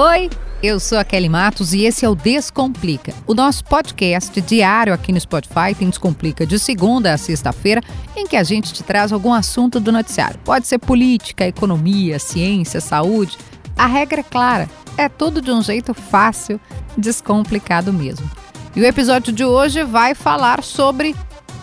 Oi, eu sou a Kelly Matos e esse é o Descomplica, o nosso podcast diário aqui no Spotify. Tem Descomplica de segunda a sexta-feira, em que a gente te traz algum assunto do noticiário. Pode ser política, economia, ciência, saúde. A regra é clara, é tudo de um jeito fácil, descomplicado mesmo. E o episódio de hoje vai falar sobre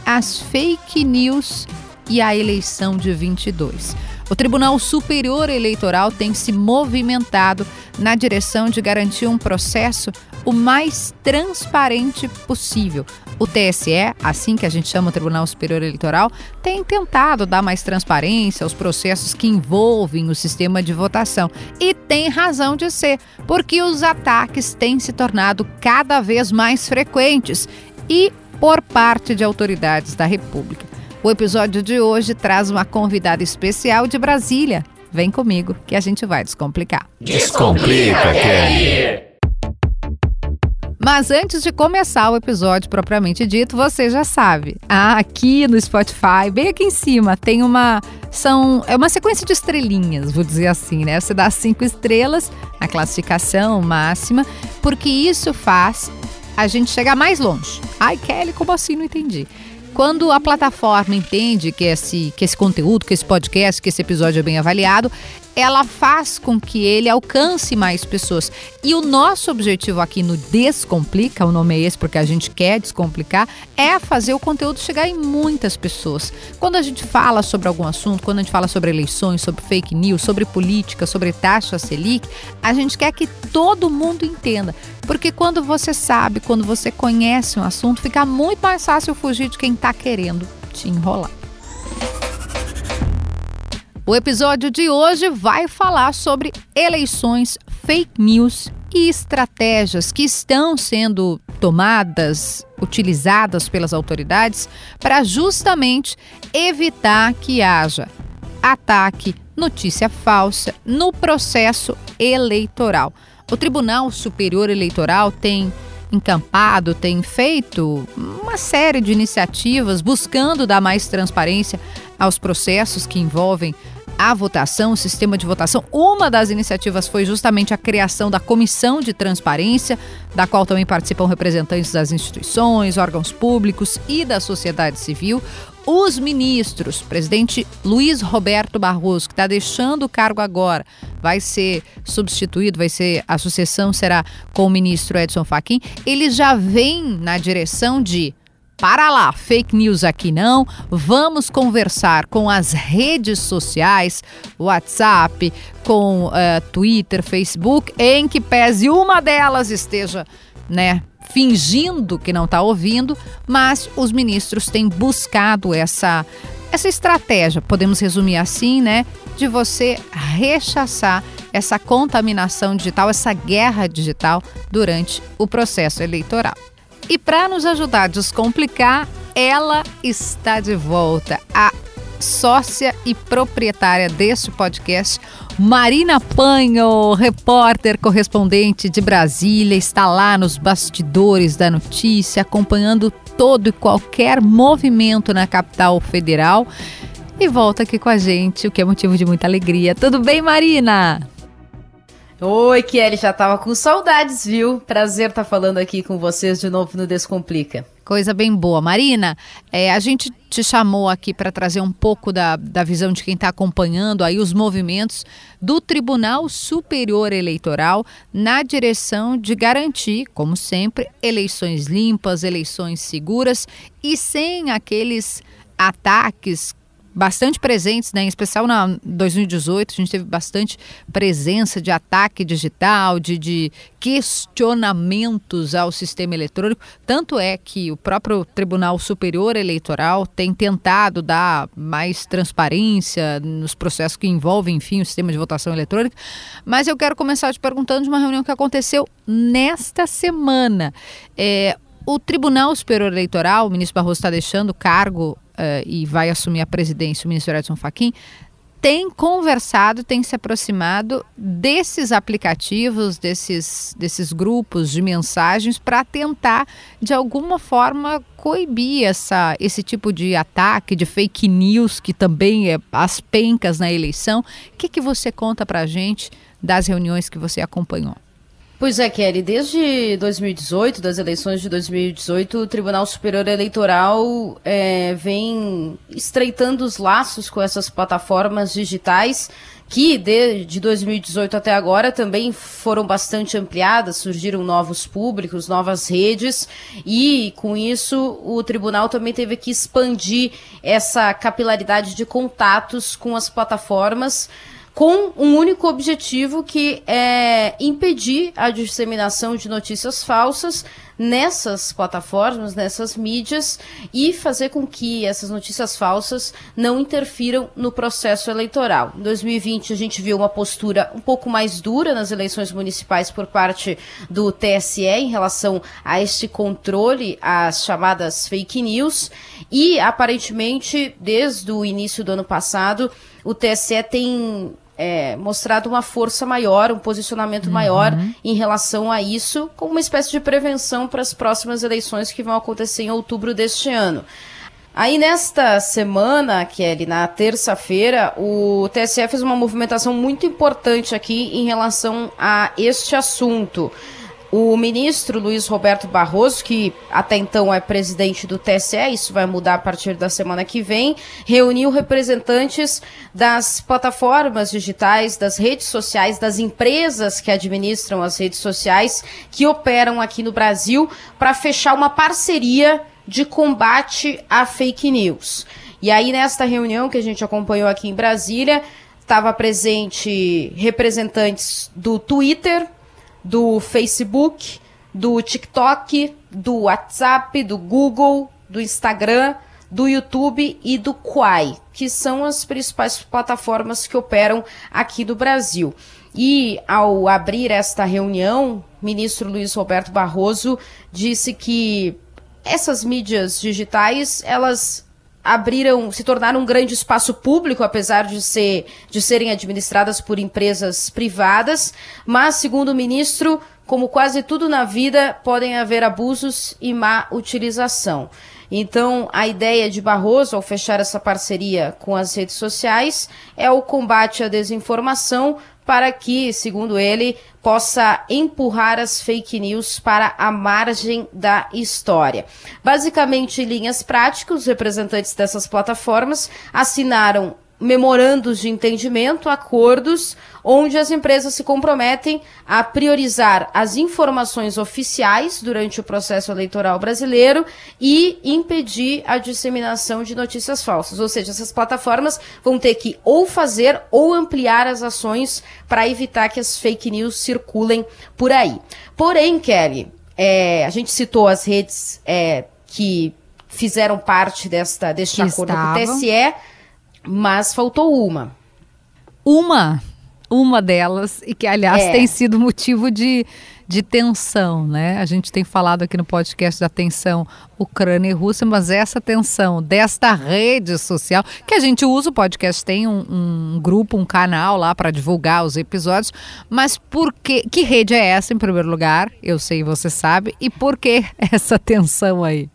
as fake news e a eleição de 22. O Tribunal Superior Eleitoral tem se movimentado na direção de garantir um processo o mais transparente possível. O TSE, assim que a gente chama o Tribunal Superior Eleitoral, tem tentado dar mais transparência aos processos que envolvem o sistema de votação. E tem razão de ser, porque os ataques têm se tornado cada vez mais frequentes e por parte de autoridades da República. O episódio de hoje traz uma convidada especial de Brasília. Vem comigo que a gente vai descomplicar. Descomplica, Kelly! Mas antes de começar o episódio propriamente dito, você já sabe. Ah, aqui no Spotify, bem aqui em cima, tem uma são é uma sequência de estrelinhas, vou dizer assim, né? Você dá cinco estrelas na classificação máxima, porque isso faz a gente chegar mais longe. Ai, Kelly, como assim? Não entendi. Quando a plataforma entende que esse, que esse conteúdo, que esse podcast, que esse episódio é bem avaliado, ela faz com que ele alcance mais pessoas. E o nosso objetivo aqui no Descomplica, o nome é esse porque a gente quer descomplicar, é fazer o conteúdo chegar em muitas pessoas. Quando a gente fala sobre algum assunto, quando a gente fala sobre eleições, sobre fake news, sobre política, sobre taxa Selic, a gente quer que todo mundo entenda. Porque quando você sabe, quando você conhece um assunto, fica muito mais fácil fugir de quem está querendo te enrolar. O episódio de hoje vai falar sobre eleições, fake news e estratégias que estão sendo tomadas, utilizadas pelas autoridades para justamente evitar que haja ataque, notícia falsa no processo eleitoral. O Tribunal Superior Eleitoral tem encampado, tem feito uma série de iniciativas buscando dar mais transparência aos processos que envolvem a votação, o sistema de votação. Uma das iniciativas foi justamente a criação da Comissão de Transparência, da qual também participam representantes das instituições, órgãos públicos e da sociedade civil. Os ministros, presidente Luiz Roberto Barroso, que está deixando o cargo agora, vai ser substituído, vai ser a sucessão será com o ministro Edson Fachin. Ele já vem na direção de para lá, fake news aqui não. Vamos conversar com as redes sociais, WhatsApp, com uh, Twitter, Facebook, em que pese uma delas esteja, né, fingindo que não está ouvindo, mas os ministros têm buscado essa essa estratégia, podemos resumir assim, né, de você rechaçar essa contaminação digital, essa guerra digital durante o processo eleitoral. E para nos ajudar a descomplicar, ela está de volta. A sócia e proprietária deste podcast, Marina Panho, repórter correspondente de Brasília, está lá nos bastidores da notícia, acompanhando todo e qualquer movimento na capital federal. E volta aqui com a gente, o que é motivo de muita alegria. Tudo bem, Marina? Oi, Kelly, já tava com saudades, viu? Prazer estar tá falando aqui com vocês de novo no Descomplica. Coisa bem boa. Marina, é, a gente te chamou aqui para trazer um pouco da, da visão de quem está acompanhando aí os movimentos do Tribunal Superior Eleitoral na direção de garantir, como sempre, eleições limpas, eleições seguras e sem aqueles ataques bastante presentes, né? em especial na 2018, a gente teve bastante presença de ataque digital, de, de questionamentos ao sistema eletrônico. Tanto é que o próprio Tribunal Superior Eleitoral tem tentado dar mais transparência nos processos que envolvem, enfim, o sistema de votação eletrônica. Mas eu quero começar te perguntando de uma reunião que aconteceu nesta semana. É, o Tribunal Superior Eleitoral, o ministro Barroso está deixando o cargo uh, e vai assumir a presidência o ministro Edson Fachin, tem conversado, tem se aproximado desses aplicativos, desses, desses grupos de mensagens para tentar, de alguma forma, coibir essa, esse tipo de ataque, de fake news, que também é as pencas na eleição. O que, que você conta para a gente das reuniões que você acompanhou? Pois é, Kelly, desde 2018, das eleições de 2018, o Tribunal Superior Eleitoral é, vem estreitando os laços com essas plataformas digitais que de, de 2018 até agora também foram bastante ampliadas, surgiram novos públicos, novas redes, e com isso o tribunal também teve que expandir essa capilaridade de contatos com as plataformas com um único objetivo que é impedir a disseminação de notícias falsas nessas plataformas, nessas mídias e fazer com que essas notícias falsas não interfiram no processo eleitoral. Em 2020 a gente viu uma postura um pouco mais dura nas eleições municipais por parte do TSE em relação a este controle às chamadas fake news e aparentemente desde o início do ano passado o TSE tem é, mostrado uma força maior, um posicionamento uhum. maior em relação a isso, como uma espécie de prevenção para as próximas eleições que vão acontecer em outubro deste ano. Aí nesta semana, Kelly, na terça-feira, o TSE fez uma movimentação muito importante aqui em relação a este assunto. O ministro Luiz Roberto Barroso, que até então é presidente do TSE, isso vai mudar a partir da semana que vem, reuniu representantes das plataformas digitais, das redes sociais, das empresas que administram as redes sociais, que operam aqui no Brasil, para fechar uma parceria de combate à fake news. E aí, nesta reunião que a gente acompanhou aqui em Brasília, estava presente representantes do Twitter, do Facebook, do TikTok, do WhatsApp, do Google, do Instagram, do YouTube e do Quai, que são as principais plataformas que operam aqui no Brasil. E ao abrir esta reunião, ministro Luiz Roberto Barroso disse que essas mídias digitais, elas abriram, se tornaram um grande espaço público, apesar de, ser, de serem administradas por empresas privadas, mas, segundo o ministro, como quase tudo na vida, podem haver abusos e má utilização. Então, a ideia de Barroso, ao fechar essa parceria com as redes sociais, é o combate à desinformação para que, segundo ele, possa empurrar as fake news para a margem da história. Basicamente, em linhas práticas, os representantes dessas plataformas assinaram memorandos de entendimento, acordos, onde as empresas se comprometem a priorizar as informações oficiais durante o processo eleitoral brasileiro e impedir a disseminação de notícias falsas. Ou seja, essas plataformas vão ter que ou fazer ou ampliar as ações para evitar que as fake news circulem por aí. Porém, Kelly, é, a gente citou as redes é, que fizeram parte desta, deste que acordo estavam. com o TSE mas faltou uma. Uma? Uma delas, e que, aliás, é. tem sido motivo de, de tensão, né? A gente tem falado aqui no podcast da tensão Ucrânia e Rússia, mas essa tensão desta rede social, que a gente usa, o podcast tem um, um grupo, um canal lá para divulgar os episódios, mas por que, que rede é essa, em primeiro lugar? Eu sei, você sabe, e por que essa tensão aí?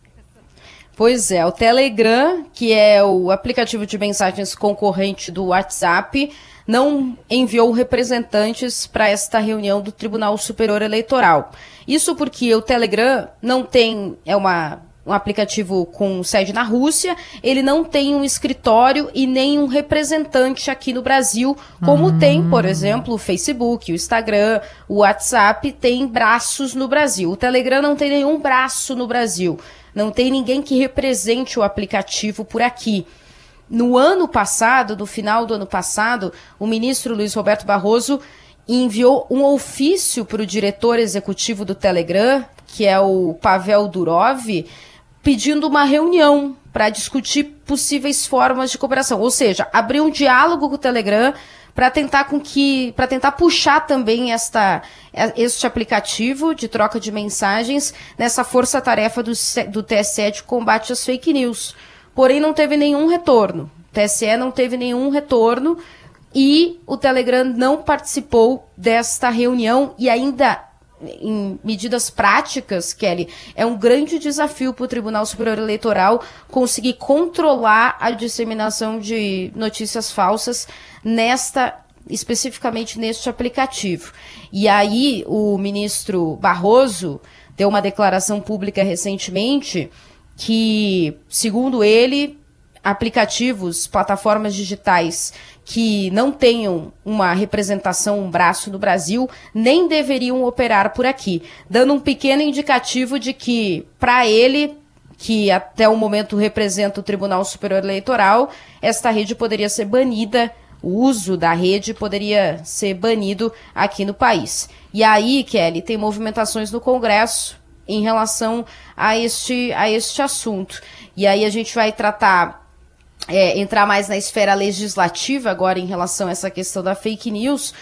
Pois é, o Telegram, que é o aplicativo de mensagens concorrente do WhatsApp, não enviou representantes para esta reunião do Tribunal Superior Eleitoral. Isso porque o Telegram não tem, é uma um aplicativo com sede na Rússia, ele não tem um escritório e nem um representante aqui no Brasil, como uhum. tem, por exemplo, o Facebook, o Instagram, o WhatsApp tem braços no Brasil. O Telegram não tem nenhum braço no Brasil. Não tem ninguém que represente o aplicativo por aqui. No ano passado, no final do ano passado, o ministro Luiz Roberto Barroso enviou um ofício para o diretor executivo do Telegram, que é o Pavel Durov, pedindo uma reunião para discutir possíveis formas de cooperação. Ou seja, abrir um diálogo com o Telegram para tentar com que para tentar puxar também esta este aplicativo de troca de mensagens nessa força-tarefa do, do TSE de combate às fake news. Porém, não teve nenhum retorno. O TSE não teve nenhum retorno e o Telegram não participou desta reunião e ainda em medidas práticas, Kelly, é um grande desafio para o Tribunal Superior Eleitoral conseguir controlar a disseminação de notícias falsas nesta especificamente neste aplicativo. E aí o ministro Barroso deu uma declaração pública recentemente que, segundo ele, aplicativos, plataformas digitais que não tenham uma representação, um braço no Brasil, nem deveriam operar por aqui, dando um pequeno indicativo de que, para ele, que até o momento representa o Tribunal Superior Eleitoral, esta rede poderia ser banida, o uso da rede poderia ser banido aqui no país. E aí, Kelly, tem movimentações no Congresso em relação a este, a este assunto. E aí a gente vai tratar, é, entrar mais na esfera legislativa agora em relação a essa questão da fake news,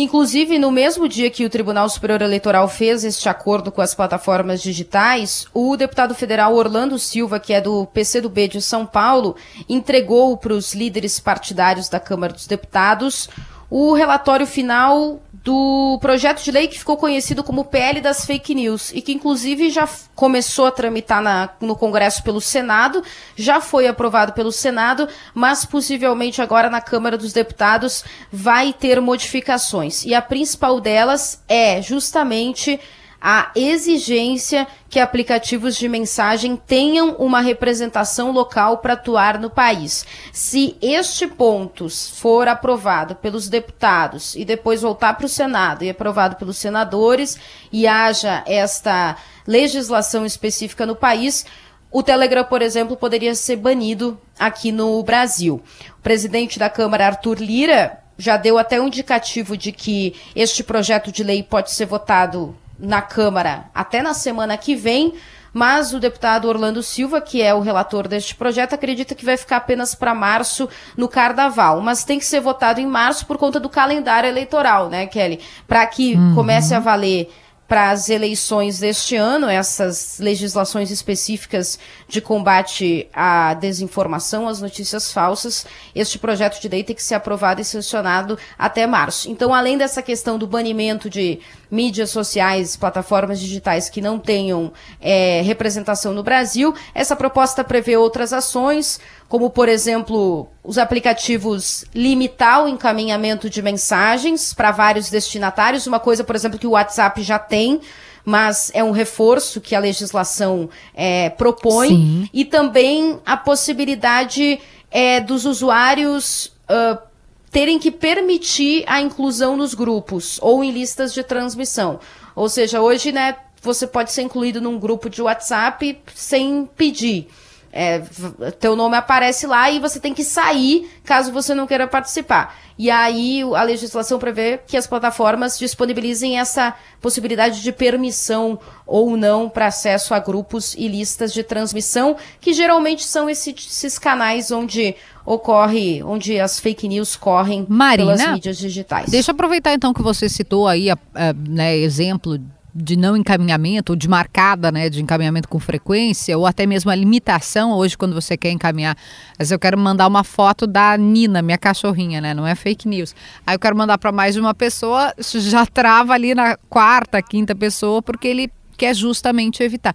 Inclusive, no mesmo dia que o Tribunal Superior Eleitoral fez este acordo com as plataformas digitais, o deputado federal Orlando Silva, que é do PCdoB de São Paulo, entregou para os líderes partidários da Câmara dos Deputados o relatório final do projeto de lei que ficou conhecido como PL das Fake News e que inclusive já começou a tramitar na, no Congresso pelo Senado, já foi aprovado pelo Senado, mas possivelmente agora na Câmara dos Deputados vai ter modificações. E a principal delas é justamente a exigência que aplicativos de mensagem tenham uma representação local para atuar no país. Se este ponto for aprovado pelos deputados e depois voltar para o Senado e aprovado pelos senadores e haja esta legislação específica no país, o Telegram, por exemplo, poderia ser banido aqui no Brasil. O presidente da Câmara, Arthur Lira, já deu até um indicativo de que este projeto de lei pode ser votado na Câmara até na semana que vem, mas o deputado Orlando Silva, que é o relator deste projeto, acredita que vai ficar apenas para março no Carnaval, mas tem que ser votado em março por conta do calendário eleitoral, né, Kelly? Para que uhum. comece a valer para as eleições deste ano, essas legislações específicas de combate à desinformação, às notícias falsas, este projeto de lei tem que ser aprovado e sancionado até março. Então, além dessa questão do banimento de mídias sociais, plataformas digitais que não tenham é, representação no Brasil, essa proposta prevê outras ações, como, por exemplo, os aplicativos limitar o encaminhamento de mensagens para vários destinatários, uma coisa, por exemplo, que o WhatsApp já tem, mas é um reforço que a legislação é, propõe, Sim. e também a possibilidade é, dos usuários uh, terem que permitir a inclusão nos grupos ou em listas de transmissão. Ou seja, hoje, né, você pode ser incluído num grupo de WhatsApp sem pedir. É, teu nome aparece lá e você tem que sair caso você não queira participar. E aí a legislação prevê que as plataformas disponibilizem essa possibilidade de permissão ou não para acesso a grupos e listas de transmissão, que geralmente são esse, esses canais onde ocorre, onde as fake news correm Marina, pelas mídias digitais. Deixa eu aproveitar então que você citou aí a, a, né, exemplo de não encaminhamento, ou de marcada, né, de encaminhamento com frequência, ou até mesmo a limitação hoje quando você quer encaminhar. Mas eu quero mandar uma foto da Nina, minha cachorrinha, né, não é fake news. Aí eu quero mandar para mais de uma pessoa, já trava ali na quarta, quinta pessoa, porque ele quer justamente evitar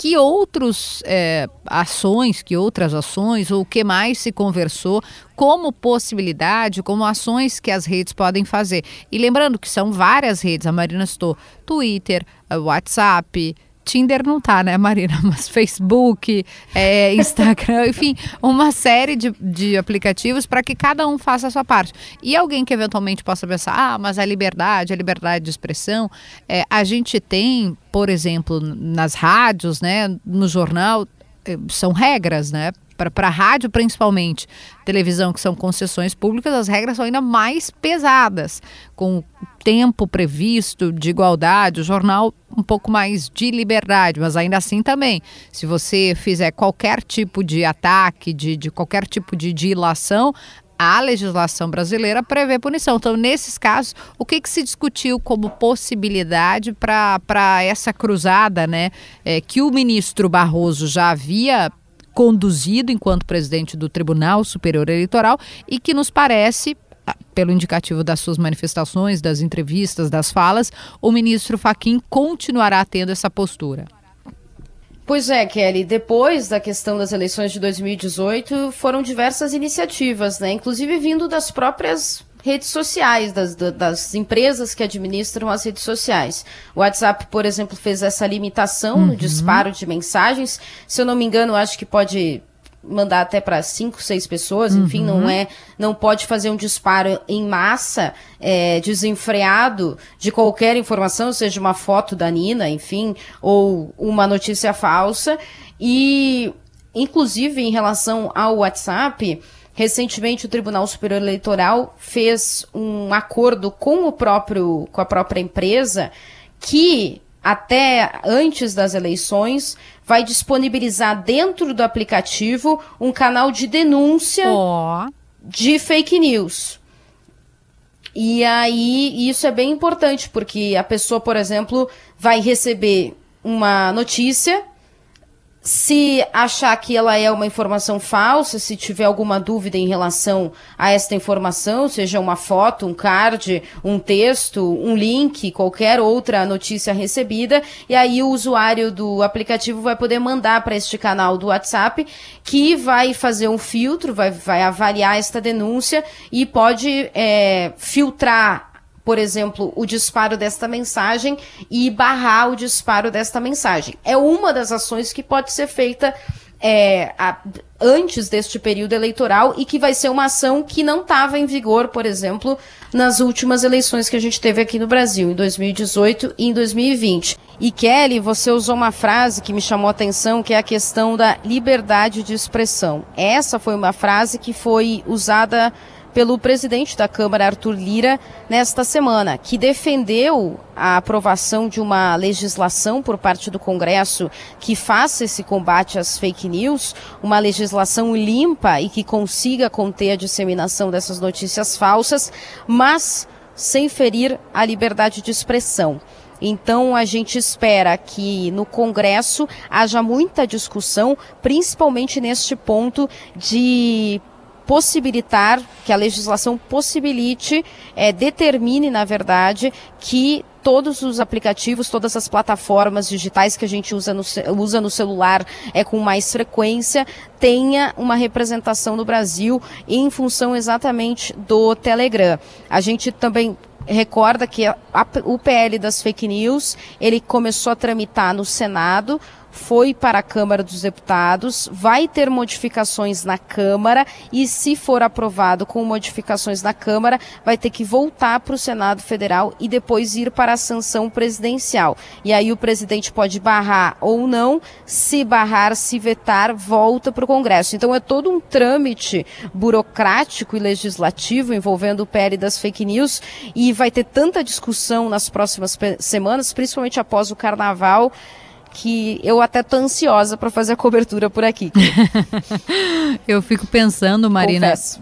que outros é, ações, que outras ações, ou o que mais se conversou como possibilidade, como ações que as redes podem fazer. E lembrando que são várias redes, a Marina citou Twitter, WhatsApp, Tinder não tá, né, Marina? Mas Facebook, é, Instagram, enfim, uma série de, de aplicativos para que cada um faça a sua parte. E alguém que eventualmente possa pensar, ah, mas a liberdade, a liberdade de expressão, é, a gente tem, por exemplo, nas rádios, né, no jornal, é, são regras, né? Para rádio principalmente, televisão que são concessões públicas, as regras são ainda mais pesadas, com tempo previsto de igualdade, o jornal um pouco mais de liberdade, mas ainda assim também, se você fizer qualquer tipo de ataque, de, de qualquer tipo de dilação, a legislação brasileira prevê punição. Então, nesses casos, o que, que se discutiu como possibilidade para essa cruzada, né? É, que o ministro Barroso já havia conduzido enquanto presidente do Tribunal Superior Eleitoral e que nos parece ah, pelo indicativo das suas manifestações, das entrevistas, das falas, o ministro Faquim continuará tendo essa postura. Pois é, Kelly, depois da questão das eleições de 2018, foram diversas iniciativas, né? Inclusive vindo das próprias redes sociais, das, das empresas que administram as redes sociais. O WhatsApp, por exemplo, fez essa limitação uhum. no disparo de mensagens. Se eu não me engano, acho que pode mandar até para cinco, seis pessoas, uhum. enfim, não é, não pode fazer um disparo em massa, é, desenfreado de qualquer informação, seja uma foto da Nina, enfim, ou uma notícia falsa. E, inclusive, em relação ao WhatsApp, Recentemente, o Tribunal Superior Eleitoral fez um acordo com o próprio, com a própria empresa que até antes das eleições vai disponibilizar dentro do aplicativo um canal de denúncia oh. de fake news. E aí, isso é bem importante, porque a pessoa, por exemplo, vai receber uma notícia se achar que ela é uma informação falsa, se tiver alguma dúvida em relação a esta informação, seja uma foto, um card, um texto, um link, qualquer outra notícia recebida, e aí o usuário do aplicativo vai poder mandar para este canal do WhatsApp, que vai fazer um filtro, vai, vai avaliar esta denúncia e pode é, filtrar por exemplo, o disparo desta mensagem e barrar o disparo desta mensagem. É uma das ações que pode ser feita é, a, antes deste período eleitoral e que vai ser uma ação que não estava em vigor, por exemplo, nas últimas eleições que a gente teve aqui no Brasil, em 2018 e em 2020. E Kelly, você usou uma frase que me chamou a atenção, que é a questão da liberdade de expressão. Essa foi uma frase que foi usada pelo presidente da Câmara, Arthur Lira, nesta semana, que defendeu a aprovação de uma legislação por parte do Congresso que faça esse combate às fake news, uma legislação limpa e que consiga conter a disseminação dessas notícias falsas, mas sem ferir a liberdade de expressão. Então a gente espera que no Congresso haja muita discussão, principalmente neste ponto de possibilitar, que a legislação possibilite, é, determine, na verdade, que todos os aplicativos, todas as plataformas digitais que a gente usa no, usa no celular é, com mais frequência, tenha uma representação no Brasil em função exatamente do Telegram. A gente também recorda que a, a, o PL das fake news, ele começou a tramitar no Senado, foi para a Câmara dos Deputados, vai ter modificações na Câmara e, se for aprovado com modificações na Câmara, vai ter que voltar para o Senado Federal e depois ir para a sanção presidencial. E aí o presidente pode barrar ou não, se barrar, se vetar, volta para o Congresso. Então é todo um trâmite burocrático e legislativo envolvendo o PL das fake news e vai ter tanta discussão nas próximas semanas, principalmente após o Carnaval que eu até tô ansiosa para fazer a cobertura por aqui. eu fico pensando, Marina, Confesso.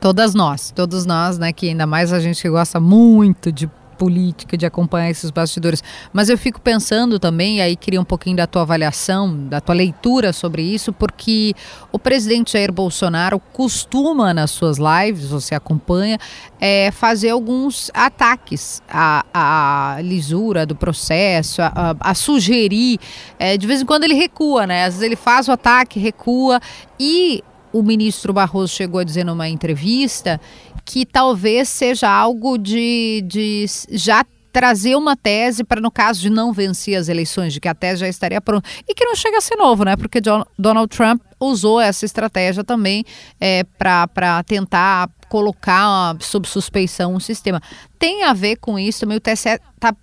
todas nós, todos nós, né, que ainda mais a gente que gosta muito de política, de acompanhar esses bastidores. Mas eu fico pensando também, e aí queria um pouquinho da tua avaliação, da tua leitura sobre isso, porque o presidente Jair Bolsonaro costuma nas suas lives, você acompanha, é, fazer alguns ataques à, à lisura do processo, a, a, a sugerir. É, de vez em quando ele recua, né? Às vezes ele faz o ataque, recua e o ministro Barroso chegou a dizer numa entrevista que talvez seja algo de, de já trazer uma tese para, no caso de não vencer as eleições, de que a tese já estaria pronta. E que não chega a ser novo, né? Porque Donald Trump usou essa estratégia também é, para tentar colocar sob suspeição um sistema. Tem a ver com isso também, o TSE está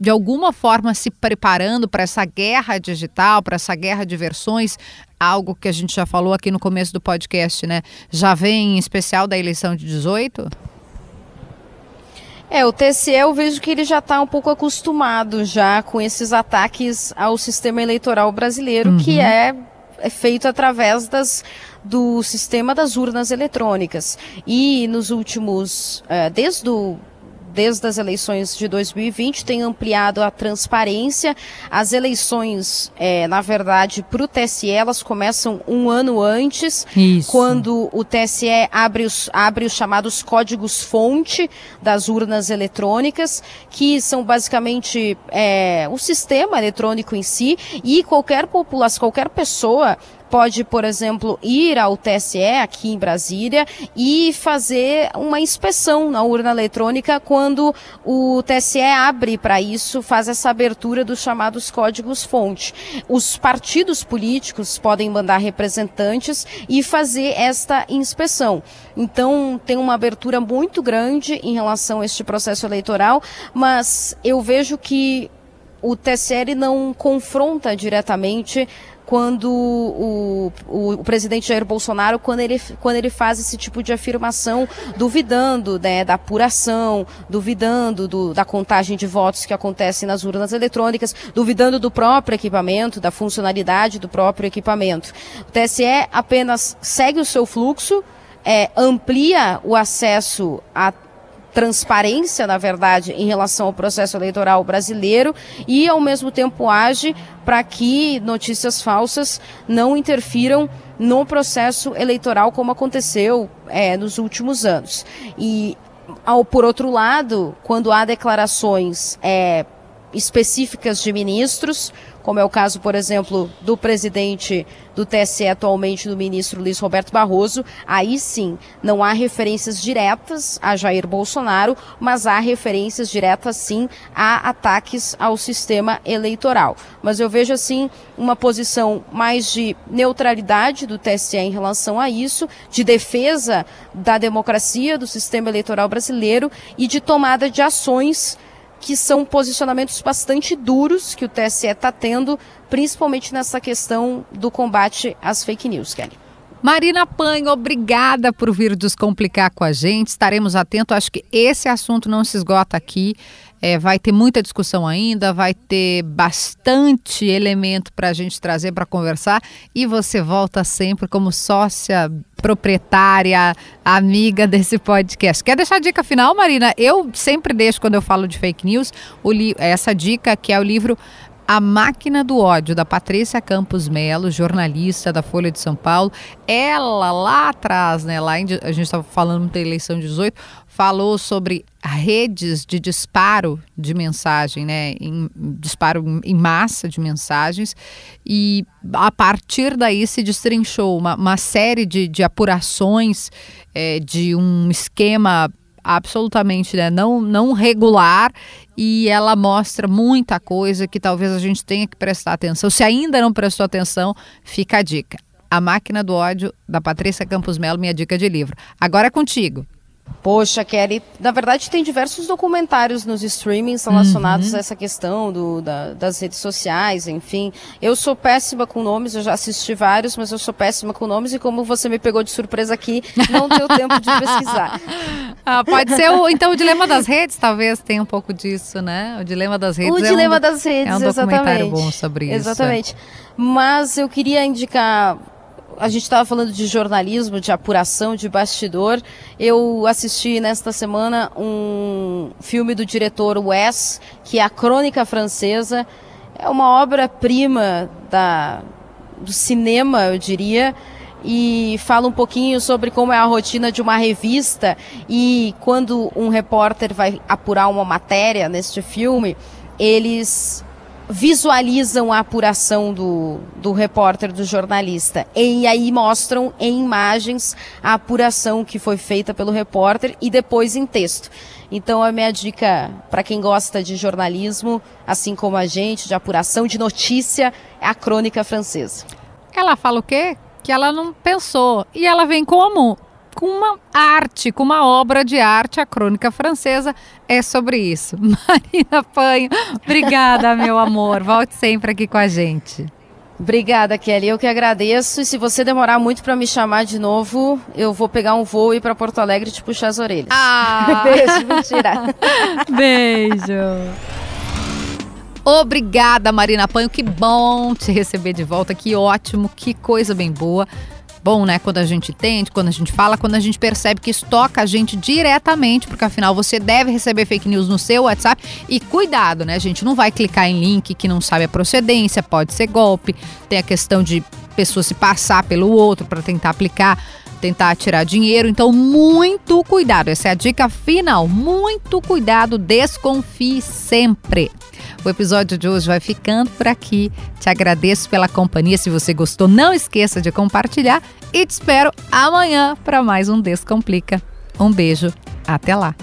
de alguma forma se preparando para essa guerra digital, para essa guerra de versões, algo que a gente já falou aqui no começo do podcast, né? Já vem em especial da eleição de 18? É, o TSE eu vejo que ele já está um pouco acostumado já com esses ataques ao sistema eleitoral brasileiro, uhum. que é, é feito através das do sistema das urnas eletrônicas. E nos últimos, é, desde o desde as eleições de 2020, tem ampliado a transparência. As eleições, é, na verdade, para o TSE, elas começam um ano antes, Isso. quando o TSE abre os, abre os chamados códigos-fonte das urnas eletrônicas, que são basicamente é, o sistema eletrônico em si, e qualquer população, qualquer pessoa pode, por exemplo, ir ao TSE aqui em Brasília e fazer uma inspeção na urna eletrônica quando o TSE abre para isso, faz essa abertura dos chamados códigos-fonte. Os partidos políticos podem mandar representantes e fazer esta inspeção. Então, tem uma abertura muito grande em relação a este processo eleitoral, mas eu vejo que o TSL não confronta diretamente quando o, o, o, presidente Jair Bolsonaro, quando ele, quando ele faz esse tipo de afirmação, duvidando né, da apuração, duvidando do, da contagem de votos que acontece nas urnas eletrônicas, duvidando do próprio equipamento, da funcionalidade do próprio equipamento. O TSE apenas segue o seu fluxo, é, amplia o acesso a transparência, na verdade, em relação ao processo eleitoral brasileiro e, ao mesmo tempo, age para que notícias falsas não interfiram no processo eleitoral, como aconteceu é, nos últimos anos. E, ao, por outro lado, quando há declarações é, específicas de ministros, como é o caso, por exemplo, do presidente do TSE atualmente, do ministro Luiz Roberto Barroso, aí sim não há referências diretas a Jair Bolsonaro, mas há referências diretas sim a ataques ao sistema eleitoral. Mas eu vejo assim uma posição mais de neutralidade do TSE em relação a isso, de defesa da democracia, do sistema eleitoral brasileiro e de tomada de ações que são posicionamentos bastante duros que o TSE está tendo, principalmente nessa questão do combate às fake news, Kelly. Marina Panho, obrigada por vir descomplicar com a gente. Estaremos atentos. Acho que esse assunto não se esgota aqui. É, vai ter muita discussão ainda, vai ter bastante elemento para a gente trazer para conversar e você volta sempre como sócia proprietária, amiga desse podcast. Quer deixar a dica final, Marina? Eu sempre deixo, quando eu falo de fake news, essa dica que é o livro a Máquina do Ódio, da Patrícia Campos Melo, jornalista da Folha de São Paulo. Ela lá atrás, né, lá em, a gente estava falando da eleição de 18, falou sobre redes de disparo de mensagem, né, em, disparo em massa de mensagens, e a partir daí se destrinchou uma, uma série de, de apurações é, de um esquema absolutamente né, não, não regular e ela mostra muita coisa que talvez a gente tenha que prestar atenção. Se ainda não prestou atenção, fica a dica. A Máquina do Ódio, da Patrícia Campos Melo, minha dica de livro. Agora é contigo. Poxa, Kelly, na verdade tem diversos documentários nos streamings relacionados uhum. a essa questão do, da, das redes sociais, enfim. Eu sou péssima com nomes, eu já assisti vários, mas eu sou péssima com nomes e como você me pegou de surpresa aqui, não deu tempo de pesquisar. Ah, pode ser o, então o Dilema das Redes, talvez tenha um pouco disso, né? O Dilema das Redes. O é Dilema um, das Redes, é um documentário exatamente. bom sobre isso. Exatamente. Mas eu queria indicar a gente estava falando de jornalismo, de apuração, de bastidor. Eu assisti nesta semana um filme do diretor Wes, que é a Crônica Francesa. É uma obra-prima da do cinema, eu diria, e fala um pouquinho sobre como é a rotina de uma revista e quando um repórter vai apurar uma matéria neste filme, eles visualizam a apuração do, do repórter, do jornalista. E aí mostram em imagens a apuração que foi feita pelo repórter e depois em texto. Então a minha dica para quem gosta de jornalismo, assim como a gente, de apuração, de notícia, é a crônica francesa. Ela fala o quê? Que ela não pensou. E ela vem como? Com uma arte, com uma obra de arte. A crônica francesa é sobre isso. Marina Panho, obrigada, meu amor. Volte sempre aqui com a gente. Obrigada, Kelly. Eu que agradeço. E se você demorar muito para me chamar de novo, eu vou pegar um voo e ir para Porto Alegre e te puxar as orelhas. Ah! Beijo, mentira. Beijo. Obrigada, Marina Panho. Que bom te receber de volta. Que ótimo, que coisa bem boa bom, né? Quando a gente entende, quando a gente fala, quando a gente percebe que isso toca a gente diretamente, porque afinal você deve receber fake news no seu WhatsApp. E cuidado, né? Gente não vai clicar em link que não sabe a procedência, pode ser golpe, tem a questão de pessoa se passar pelo outro para tentar aplicar tentar tirar dinheiro. Então, muito cuidado. Essa é a dica final. Muito cuidado, desconfie sempre. O episódio de hoje vai ficando por aqui. Te agradeço pela companhia. Se você gostou, não esqueça de compartilhar e te espero amanhã para mais um Descomplica. Um beijo, até lá!